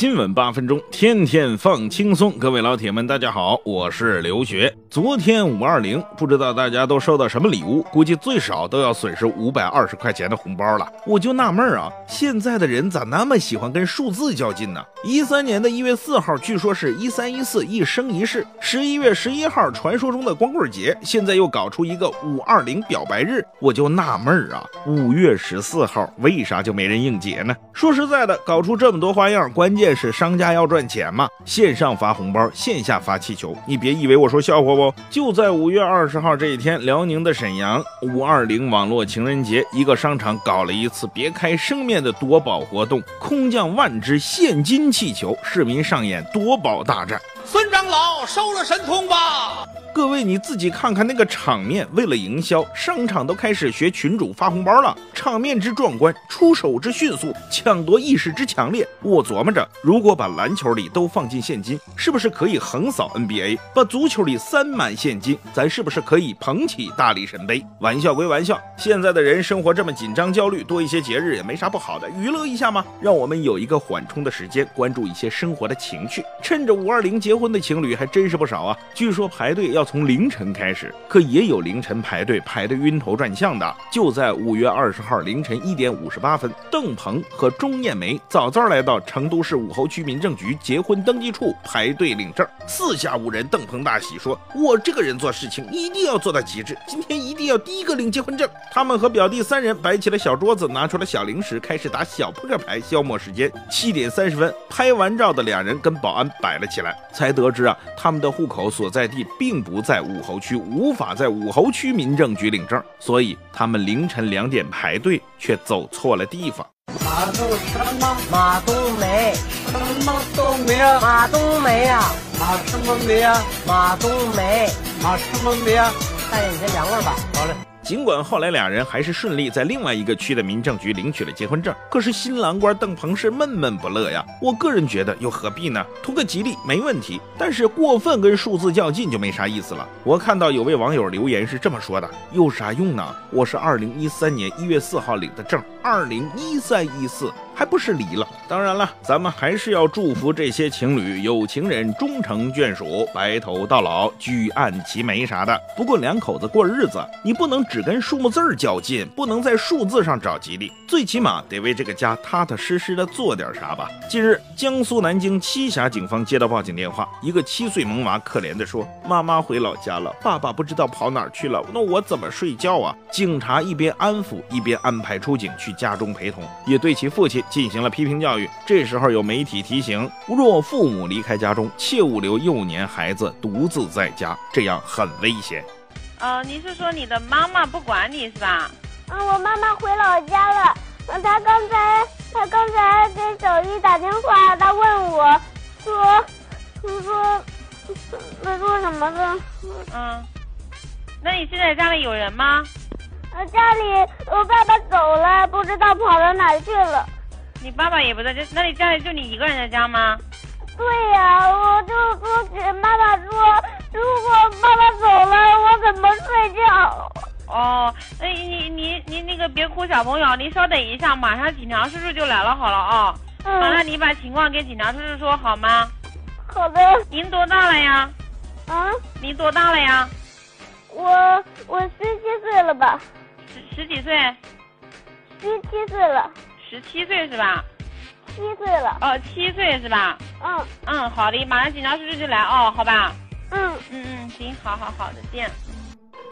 新闻八分钟，天天放轻松。各位老铁们，大家好，我是刘学。昨天五二零，不知道大家都收到什么礼物？估计最少都要损失五百二十块钱的红包了。我就纳闷啊，现在的人咋那么喜欢跟数字较劲呢？一三年的一月四号，据说是一三一四一生一世；十一月十一号，传说中的光棍节，现在又搞出一个五二零表白日，我就纳闷啊，五月十四号为啥就没人应节呢？说实在的，搞出这么多花样，关键。是商家要赚钱嘛？线上发红包，线下发气球。你别以为我说笑话不？就在五月二十号这一天，辽宁的沈阳五二零网络情人节，一个商场搞了一次别开生面的夺宝活动，空降万只现金气球，市民上演夺宝大战。孙长老收了神通吧。各位，你自己看看那个场面，为了营销，商场都开始学群主发红包了，场面之壮观，出手之迅速，抢夺意识之强烈。我琢磨着，如果把篮球里都放进现金，是不是可以横扫 NBA？把足球里塞满现金，咱是不是可以捧起大力神杯？玩笑归玩笑，现在的人生活这么紧张焦虑，多一些节日也没啥不好的，娱乐一下嘛，让我们有一个缓冲的时间，关注一些生活的情趣。趁着五二零节结婚的情侣还真是不少啊，据说排队要。从凌晨开始，可也有凌晨排队排得晕头转向的。就在五月二十号凌晨一点五十八分，邓鹏和钟艳梅早早来到成都市武侯区民政局结婚登记处排队领证。四下无人，邓鹏大喜说：“我这个人做事情一定要做到极致，今天一定要第一个领结婚证。”他们和表弟三人摆起了小桌子，拿出了小零食，开始打小扑克牌消磨时间。七点三十分，拍完照的两人跟保安摆了起来，才得知啊，他们的户口所在地并不。在武侯区，无法在武侯区民政局领证，所以他们凌晨两点排队，却走错了地方。马冬什么？马冬梅。什么冬梅啊？马冬梅啊？马什么梅啊？马冬梅。马什么梅啊？大爷，你先凉快吧。好嘞。尽管后来俩人还是顺利在另外一个区的民政局领取了结婚证，可是新郎官邓鹏是闷闷不乐呀。我个人觉得又何必呢？图个吉利没问题，但是过分跟数字较劲就没啥意思了。我看到有位网友留言是这么说的：有啥用呢？我是二零一三年一月四号领的证，二零一三一四。还不是离了？当然了，咱们还是要祝福这些情侣有情人终成眷属，白头到老，举案齐眉啥的。不过两口子过日子，你不能只跟数目字较劲，不能在数字上找吉利，最起码得为这个家踏踏实实的做点啥吧。近日，江苏南京栖霞警方接到报警电话，一个七岁萌娃可怜的说：“妈妈回老家了，爸爸不知道跑哪去了，那我怎么睡觉啊？”警察一边安抚，一边安排出警去家中陪同，也对其父亲。进行了批评教育。这时候有媒体提醒：若父母离开家中，切勿留幼年孩子独自在家，这样很危险。呃，你是说你的妈妈不管你是吧？嗯，我妈妈回老家了。嗯，她刚才她刚才给小丽打电话，她问我，说，说，那说什么呢？嗯，那你现在家里有人吗？呃，家里我爸爸走了，不知道跑到哪去了。你爸爸也不在家，那你家里就你一个人在家吗？对呀，我就说给妈妈说，如果爸爸走了，我怎么睡觉？哦，那你你你那个别哭，小朋友，您稍等一下，马上警察叔叔就来了，好了啊。嗯。完了，你把情况给警察叔叔说好吗？好的。您多大了呀？啊？您多大了呀？我我十七岁了吧？十十几岁？十七岁了。十七岁是吧？七岁了。哦，七岁是吧？嗯。嗯，好的，马上警察叔叔就来哦，好吧？嗯嗯嗯，行，好好好，再见。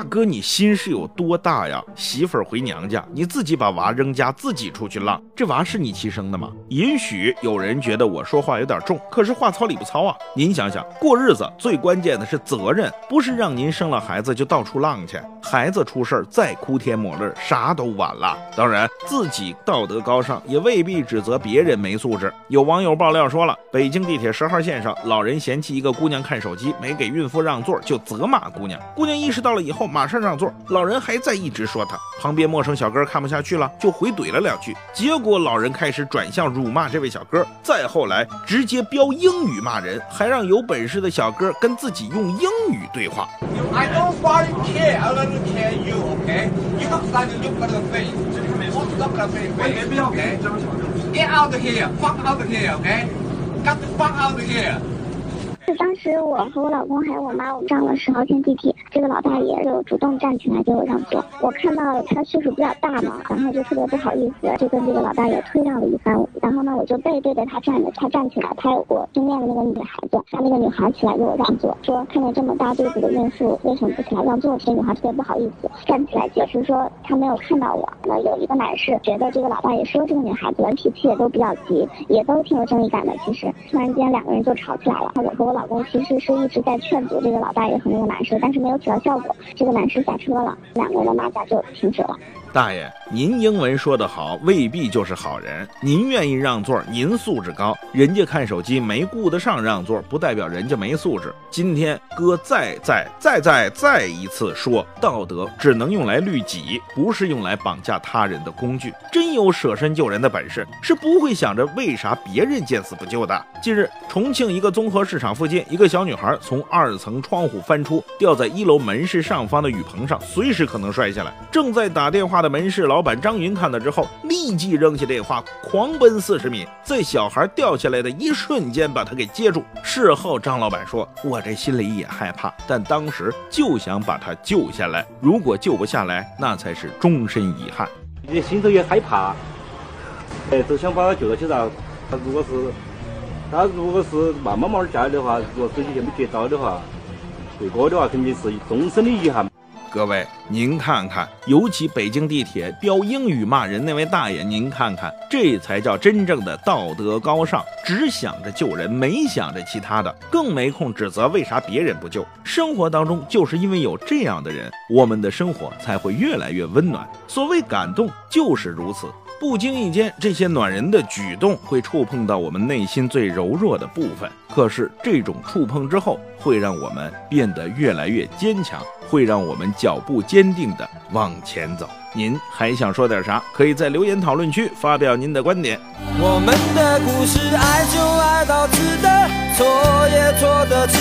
大哥，你心是有多大呀？媳妇儿回娘家，你自己把娃扔家，自己出去浪，这娃是你亲生的吗？也许有人觉得我说话有点重，可是话糙理不糙啊。您想想，过日子最关键的是责任，不是让您生了孩子就到处浪去。孩子出事儿再哭天抹泪，啥都晚了。当然，自己道德高尚也未必指责别人没素质。有网友爆料说了，北京地铁十号线上，老人嫌弃一个姑娘看手机，没给孕妇让座，就责骂姑娘。姑娘意识到了以后。后马上让座，老人还在一直说他。旁边陌生小哥看不下去了，就回怼了两句，结果老人开始转向辱骂这位小哥，再后来直接飙英语骂人，还让有本事的小哥跟自己用英语对话。I don't fucking care. I don't care you. Okay? You look like you got a face. What's up with face? Okay? Get out of here. Fuck out of here. Okay? Get the fuck out of here. 是当时我和我老公还有我妈，我们上了十号线地铁，这个老大爷就主动站起来给我让座。我看到他岁数比较大嘛，然后就特别不好意思，就跟这个老大爷推让了一番。然后呢，我就背对着他站着，他站起来，他有我对面的那个女孩子，让那个女孩起来给我让座，说看见这么大肚子的孕妇为什么不起来让座？这女孩特别不好意思，站起来解释说她没有看到我。那有一个男士觉得这个老大爷说这个女孩子脾气也都比较急，也都挺有正义感的。其实突然间两个人就吵起来了。我和我老公其实是一直在劝阻这个老大爷和那个男士，但是没有起到效果。这个男士下车了，两个人的马甲就停止了。大爷，您英文说得好，未必就是好人。您愿意让座，您素质高，人家看手机没顾得上让座，不代表人家没素质。今天哥再再再再再一次说，道德只能用来律己，不是用来绑架他人的工具。真有舍身救人的本事，是不会想着为啥别人见死不救的。近日，重庆一个综合市场附近，一个小女孩从二层窗户翻出，吊在一楼门市上方的雨棚上，随时可能摔下来。正在打电话他的门市老板张云看到之后，立即扔下电话，狂奔四十米，在小孩掉下来的一瞬间把他给接住。事后，张老板说：“我这心里也害怕，但当时就想把他救下来。如果救不下来，那才是终身遗憾。”你心头也害怕，哎，都想把他救到起上。他如果是他如果是慢慢慢下来的话，如果手机线没接到的话，对哥的话肯定是终身的遗憾。各位，您看看，尤其北京地铁飙英语骂人那位大爷，您看看，这才叫真正的道德高尚，只想着救人，没想着其他的，更没空指责为啥别人不救。生活当中就是因为有这样的人，我们的生活才会越来越温暖。所谓感动，就是如此。不经意间，这些暖人的举动会触碰到我们内心最柔弱的部分。可是，这种触碰之后，会让我们变得越来越坚强，会让我们脚步坚定地往前走。您还想说点啥？可以在留言讨论区发表您的观点。我们的故事，爱就爱到值得，错也错的值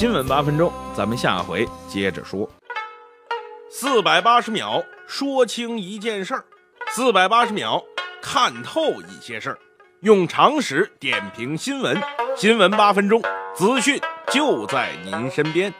新闻八分钟，咱们下回接着说。四百八十秒说清一件事儿，四百八十秒看透一些事儿，用常识点评新闻。新闻八分钟，资讯就在您身边。